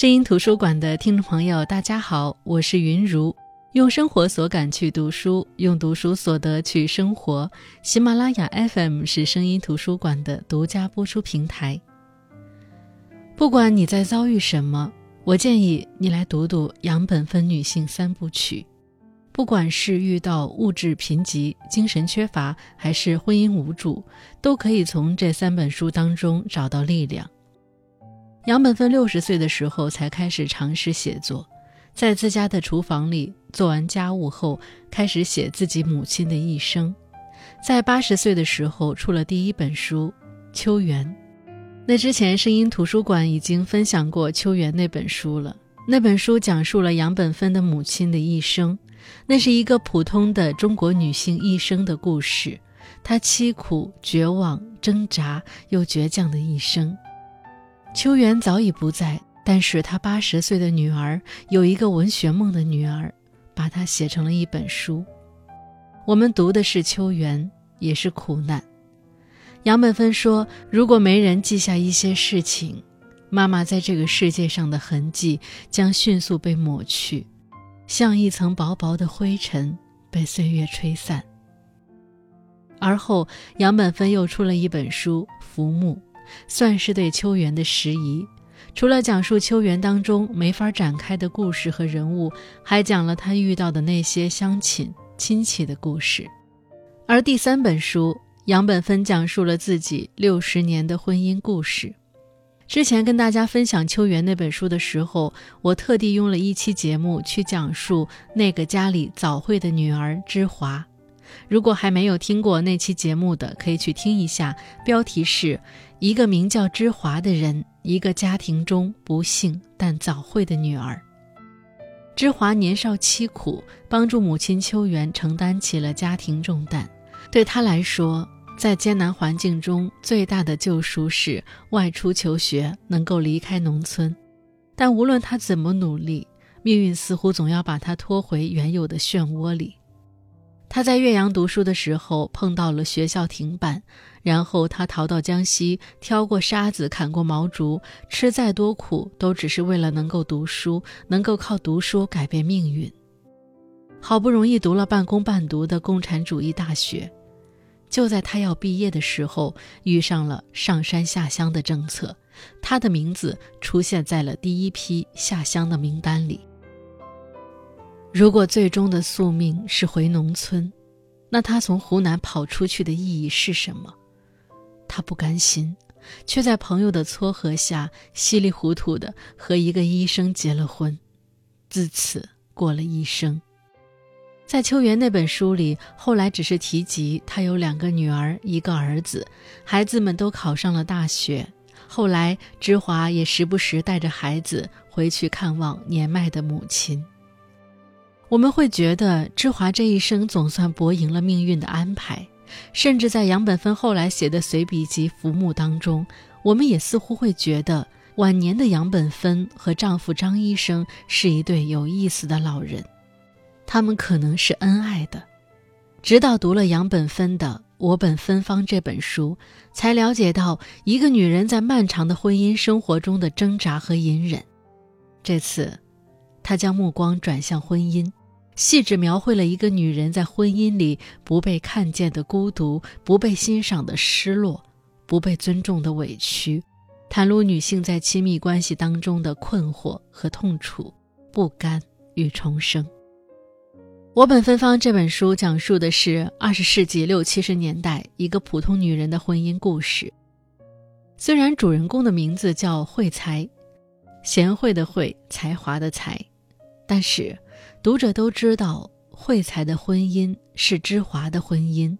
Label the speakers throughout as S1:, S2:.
S1: 声音图书馆的听众朋友，大家好，我是云如。用生活所感去读书，用读书所得去生活。喜马拉雅 FM 是声音图书馆的独家播出平台。不管你在遭遇什么，我建议你来读读杨本芬女性三部曲。不管是遇到物质贫瘠、精神缺乏，还是婚姻无助，都可以从这三本书当中找到力量。杨本芬六十岁的时候才开始尝试写作，在自家的厨房里做完家务后，开始写自己母亲的一生。在八十岁的时候出了第一本书《秋园》。那之前声音图书馆已经分享过《秋园》那本书了。那本书讲述了杨本芬的母亲的一生，那是一个普通的中国女性一生的故事，她凄苦、绝望、挣扎又倔强的一生。秋园早已不在，但是他八十岁的女儿有一个文学梦的女儿，把它写成了一本书。我们读的是秋园，也是苦难。杨本芬说：“如果没人记下一些事情，妈妈在这个世界上的痕迹将迅速被抹去，像一层薄薄的灰尘被岁月吹散。”而后，杨本芬又出了一本书《浮木》。算是对秋园的拾遗，除了讲述秋园当中没法展开的故事和人物，还讲了他遇到的那些乡亲亲戚的故事。而第三本书，杨本芬讲述了自己六十年的婚姻故事。之前跟大家分享秋园那本书的时候，我特地用了一期节目去讲述那个家里早慧的女儿芝华。如果还没有听过那期节目的，可以去听一下。标题是一个名叫芝华的人，一个家庭中不幸但早慧的女儿。芝华年少凄苦，帮助母亲秋园承担起了家庭重担。对她来说，在艰难环境中最大的救赎是外出求学，能够离开农村。但无论他怎么努力，命运似乎总要把他拖回原有的漩涡里。他在岳阳读书的时候碰到了学校停办，然后他逃到江西，挑过沙子，砍过毛竹，吃再多苦都只是为了能够读书，能够靠读书改变命运。好不容易读了半工半读的共产主义大学，就在他要毕业的时候，遇上了上山下乡的政策，他的名字出现在了第一批下乡的名单里。如果最终的宿命是回农村，那他从湖南跑出去的意义是什么？他不甘心，却在朋友的撮合下稀里糊涂的和一个医生结了婚，自此过了一生。在秋园那本书里，后来只是提及他有两个女儿，一个儿子，孩子们都考上了大学。后来芝华也时不时带着孩子回去看望年迈的母亲。我们会觉得芝华这一生总算博赢了命运的安排，甚至在杨本芬后来写的随笔集《浮木》当中，我们也似乎会觉得晚年的杨本芬和丈夫张医生是一对有意思的老人，他们可能是恩爱的。直到读了杨本芬的《我本芬芳》这本书，才了解到一个女人在漫长的婚姻生活中的挣扎和隐忍。这次，她将目光转向婚姻。细致描绘了一个女人在婚姻里不被看见的孤独，不被欣赏的失落，不被尊重的委屈，袒露女性在亲密关系当中的困惑和痛楚、不甘与重生。我本芬芳这本书讲述的是二十世纪六七十年代一个普通女人的婚姻故事。虽然主人公的名字叫惠才，贤惠的惠，才华的才，但是。读者都知道，惠才的婚姻是芝华的婚姻，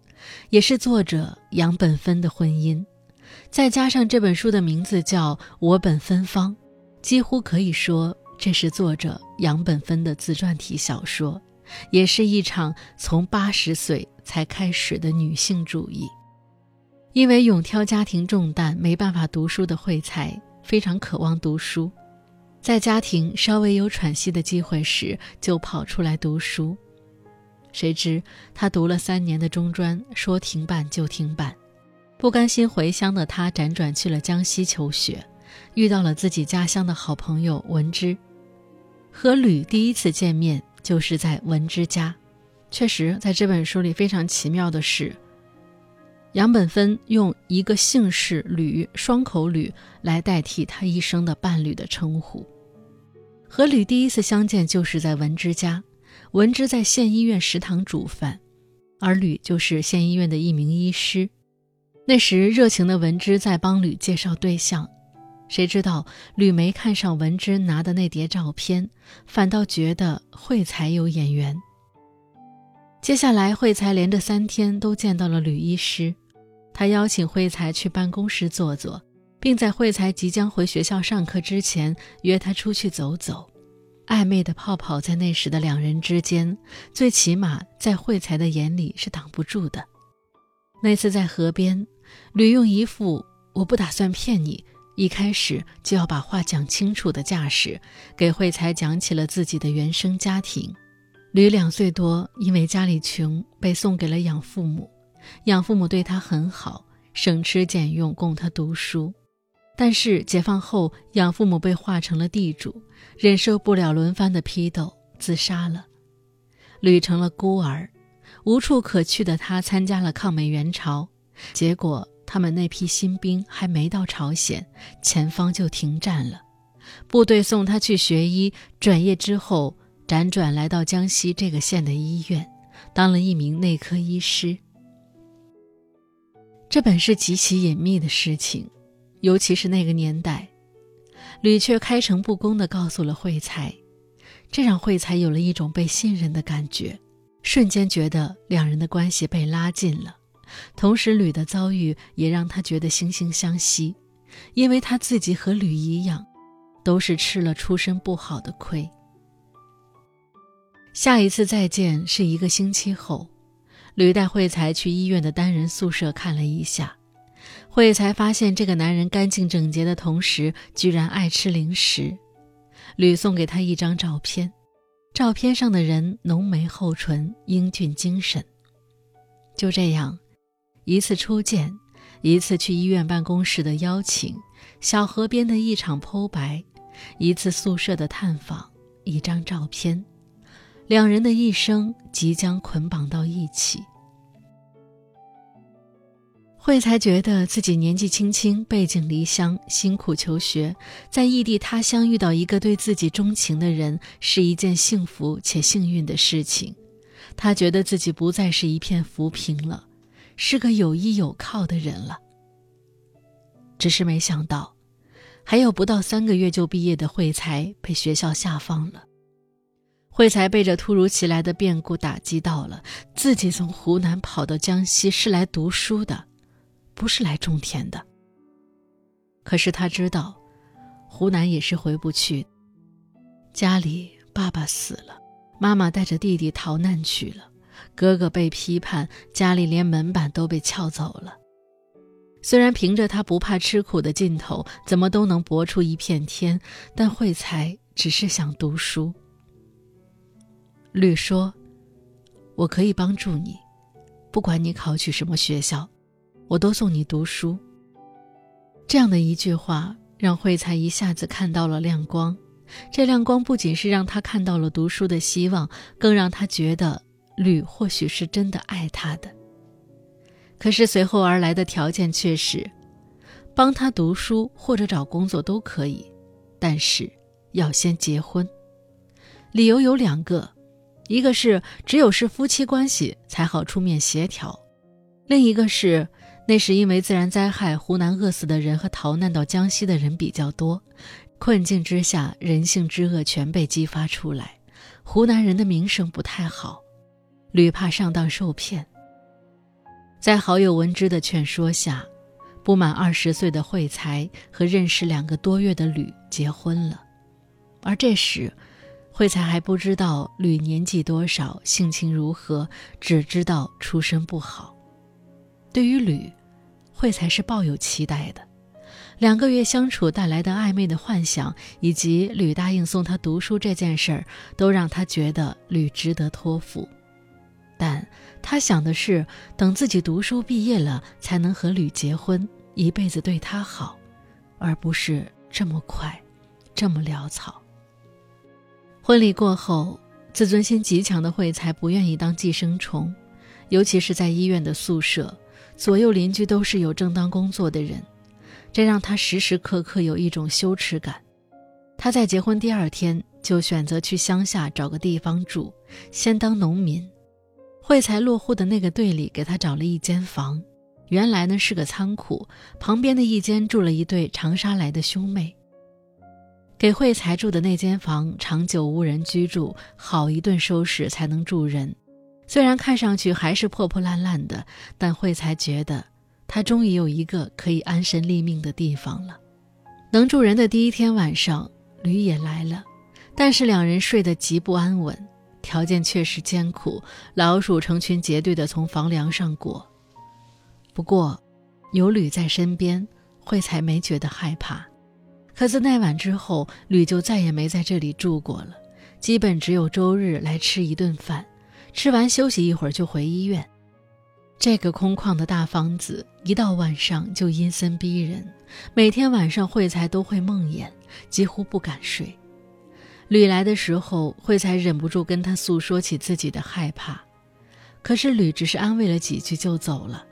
S1: 也是作者杨本芬的婚姻。再加上这本书的名字叫《我本芬芳》，几乎可以说这是作者杨本芬的自传体小说，也是一场从八十岁才开始的女性主义。因为勇挑家庭重担，没办法读书的惠才，非常渴望读书。在家庭稍微有喘息的机会时，就跑出来读书。谁知他读了三年的中专，说停办就停办。不甘心回乡的他，辗转去了江西求学。遇到了自己家乡的好朋友文之。和吕第一次见面就是在文之家。确实，在这本书里非常奇妙的是，杨本芬用一个姓氏吕双口吕来代替他一生的伴侣的称呼。和吕第一次相见就是在文之家，文之在县医院食堂煮饭，而吕就是县医院的一名医师。那时，热情的文之在帮吕介绍对象。谁知道吕梅看上文之拿的那叠照片，反倒觉得惠才有眼缘。接下来，惠才连着三天都见到了吕医师，他邀请惠才去办公室坐坐，并在惠才即将回学校上课之前约他出去走走。暧昧的泡泡在那时的两人之间，最起码在惠才的眼里是挡不住的。那次在河边，吕用一副“我不打算骗你”。一开始就要把话讲清楚的架势，给惠才讲起了自己的原生家庭。吕两岁多，因为家里穷，被送给了养父母。养父母对他很好，省吃俭用供他读书。但是解放后，养父母被划成了地主，忍受不了轮番的批斗，自杀了。吕成了孤儿，无处可去的他参加了抗美援朝，结果。他们那批新兵还没到朝鲜，前方就停战了。部队送他去学医，转业之后辗转来到江西这个县的医院，当了一名内科医师。这本是极其隐秘的事情，尤其是那个年代，吕却开诚布公地告诉了惠才，这让惠才有了一种被信任的感觉，瞬间觉得两人的关系被拉近了。同时，吕的遭遇也让他觉得惺惺相惜，因为他自己和吕一样，都是吃了出身不好的亏。下一次再见是一个星期后，吕带惠才去医院的单人宿舍看了一下，慧才发现这个男人干净整洁的同时，居然爱吃零食。吕送给他一张照片，照片上的人浓眉厚唇，英俊精神。就这样。一次初见，一次去医院办公室的邀请，小河边的一场剖白，一次宿舍的探访，一张照片，两人的一生即将捆绑到一起。惠才觉得自己年纪轻轻，背井离乡，辛苦求学，在异地他乡遇到一个对自己钟情的人，是一件幸福且幸运的事情。他觉得自己不再是一片浮萍了。是个有依有靠的人了。只是没想到，还有不到三个月就毕业的惠才被学校下放了。惠才被这突如其来的变故打击到了，自己从湖南跑到江西是来读书的，不是来种田的。可是他知道，湖南也是回不去。家里爸爸死了，妈妈带着弟弟逃难去了。哥哥被批判，家里连门板都被撬走了。虽然凭着他不怕吃苦的劲头，怎么都能搏出一片天，但惠才只是想读书。吕说：“我可以帮助你，不管你考取什么学校，我都送你读书。”这样的一句话，让惠才一下子看到了亮光。这亮光不仅是让他看到了读书的希望，更让他觉得。吕或许是真的爱他的，可是随后而来的条件却是，帮他读书或者找工作都可以，但是要先结婚。理由有两个，一个是只有是夫妻关系才好出面协调，另一个是那时因为自然灾害，湖南饿死的人和逃难到江西的人比较多，困境之下人性之恶全被激发出来，湖南人的名声不太好。吕怕上当受骗，在好友文之的劝说下，不满二十岁的惠才和认识两个多月的吕结婚了。而这时，惠才还不知道吕年纪多少，性情如何，只知道出身不好。对于吕，惠才是抱有期待的。两个月相处带来的暧昧的幻想，以及吕答应送他读书这件事儿，都让他觉得吕值得托付。但他想的是，等自己读书毕业了，才能和吕结婚，一辈子对他好，而不是这么快，这么潦草。婚礼过后，自尊心极强的惠才不愿意当寄生虫，尤其是在医院的宿舍，左右邻居都是有正当工作的人，这让他时时刻刻有一种羞耻感。他在结婚第二天就选择去乡下找个地方住，先当农民。惠才落户的那个队里给他找了一间房，原来呢是个仓库，旁边的一间住了一对长沙来的兄妹。给惠才住的那间房长久无人居住，好一顿收拾才能住人。虽然看上去还是破破烂烂的，但惠才觉得他终于有一个可以安身立命的地方了。能住人的第一天晚上，驴也来了，但是两人睡得极不安稳，条件确实艰苦，老鼠成群结队地从房梁上过。不过，有吕在身边，惠才没觉得害怕。可自那晚之后，吕就再也没在这里住过了，基本只有周日来吃一顿饭，吃完休息一会儿就回医院。这个空旷的大房子，一到晚上就阴森逼人，每天晚上惠才都会梦魇，几乎不敢睡。吕来的时候，惠才忍不住跟他诉说起自己的害怕，可是吕只是安慰了几句就走了。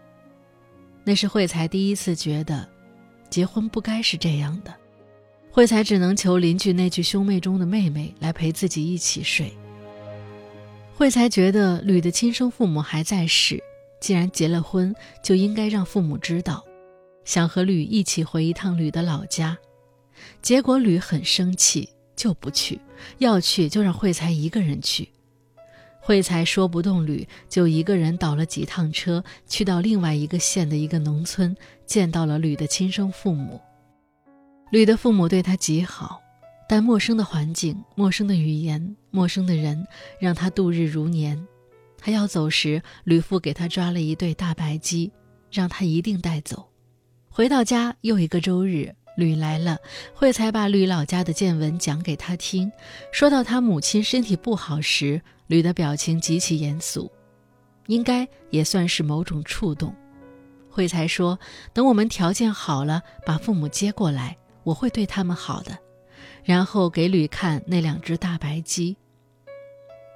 S1: 那是惠才第一次觉得，结婚不该是这样的。惠才只能求邻居那具兄妹中的妹妹来陪自己一起睡。惠才觉得吕的亲生父母还在世，既然结了婚，就应该让父母知道，想和吕一起回一趟吕的老家。结果吕很生气，就不去，要去就让惠才一个人去。惠才说不动吕，就一个人倒了几趟车，去到另外一个县的一个农村，见到了吕的亲生父母。吕的父母对他极好，但陌生的环境、陌生的语言、陌生的人，让他度日如年。他要走时，吕父给他抓了一对大白鸡，让他一定带走。回到家，又一个周日，吕来了，惠才把吕老家的见闻讲给他听。说到他母亲身体不好时，吕的表情极其严肃，应该也算是某种触动。惠才说：“等我们条件好了，把父母接过来。”我会对他们好的，然后给吕看那两只大白鸡。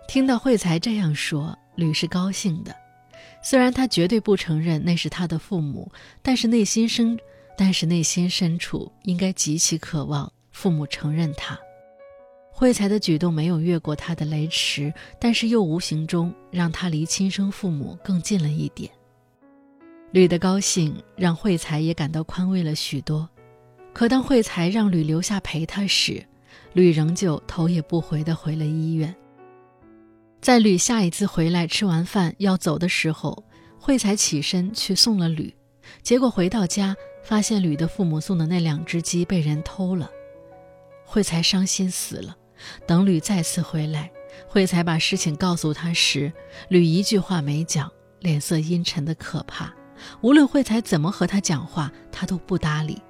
S1: 听到惠才这样说，吕是高兴的。虽然他绝对不承认那是他的父母，但是内心深，但是内心深处应该极其渴望父母承认他。惠才的举动没有越过他的雷池，但是又无形中让他离亲生父母更近了一点。吕的高兴让惠才也感到宽慰了许多。可当惠才让吕留下陪他时，吕仍旧头也不回地回了医院。在吕下一次回来吃完饭要走的时候，惠才起身去送了吕，结果回到家发现吕的父母送的那两只鸡被人偷了，惠才伤心死了。等吕再次回来，惠才把事情告诉他时，吕一句话没讲，脸色阴沉的可怕。无论惠才怎么和他讲话，他都不搭理。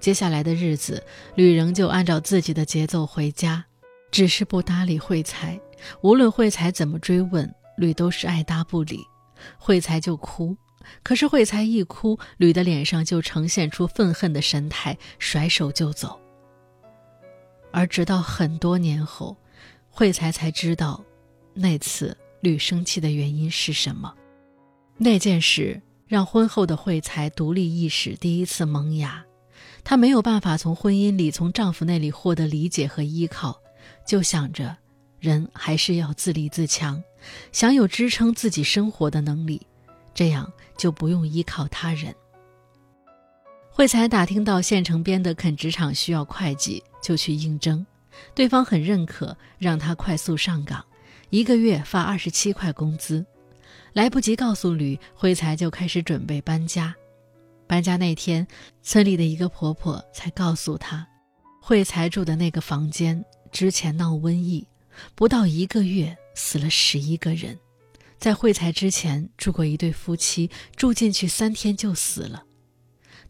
S1: 接下来的日子，吕仍旧按照自己的节奏回家，只是不搭理惠才。无论惠才怎么追问，吕都是爱答不理。惠才就哭，可是惠才一哭，吕的脸上就呈现出愤恨的神态，甩手就走。而直到很多年后，惠才才知道，那次吕生气的原因是什么。那件事让婚后的惠才独立意识第一次萌芽。她没有办法从婚姻里、从丈夫那里获得理解和依靠，就想着人还是要自立自强，想有支撑自己生活的能力，这样就不用依靠他人。慧才打听到县城边的垦殖场需要会计，就去应征，对方很认可，让他快速上岗，一个月发二十七块工资。来不及告诉吕，慧才就开始准备搬家。搬家那天，村里的一个婆婆才告诉她，惠才住的那个房间之前闹瘟疫，不到一个月死了十一个人。在惠才之前住过一对夫妻，住进去三天就死了。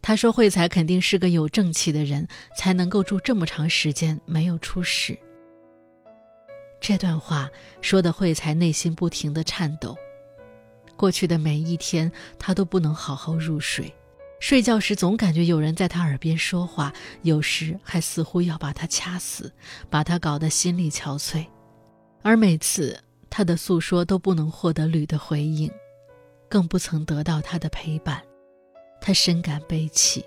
S1: 她说惠才肯定是个有正气的人，才能够住这么长时间没有出事。这段话说的惠才内心不停的颤抖，过去的每一天她都不能好好入睡。睡觉时总感觉有人在他耳边说话，有时还似乎要把他掐死，把他搞得心力憔悴。而每次他的诉说都不能获得吕的回应，更不曾得到他的陪伴，他深感悲戚。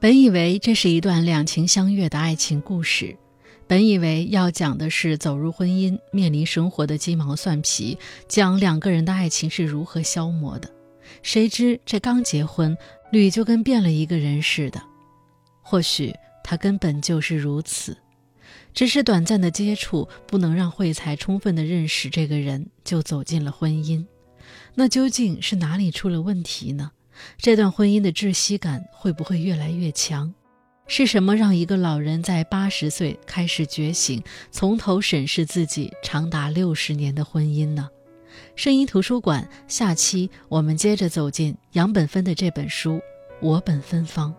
S1: 本以为这是一段两情相悦的爱情故事。本以为要讲的是走入婚姻、面临生活的鸡毛蒜皮，讲两个人的爱情是如何消磨的。谁知这刚结婚，吕就跟变了一个人似的。或许他根本就是如此，只是短暂的接触不能让惠才充分的认识这个人，就走进了婚姻。那究竟是哪里出了问题呢？这段婚姻的窒息感会不会越来越强？是什么让一个老人在八十岁开始觉醒，从头审视自己长达六十年的婚姻呢？声音图书馆下期我们接着走进杨本芬的这本书《我本芬芳》。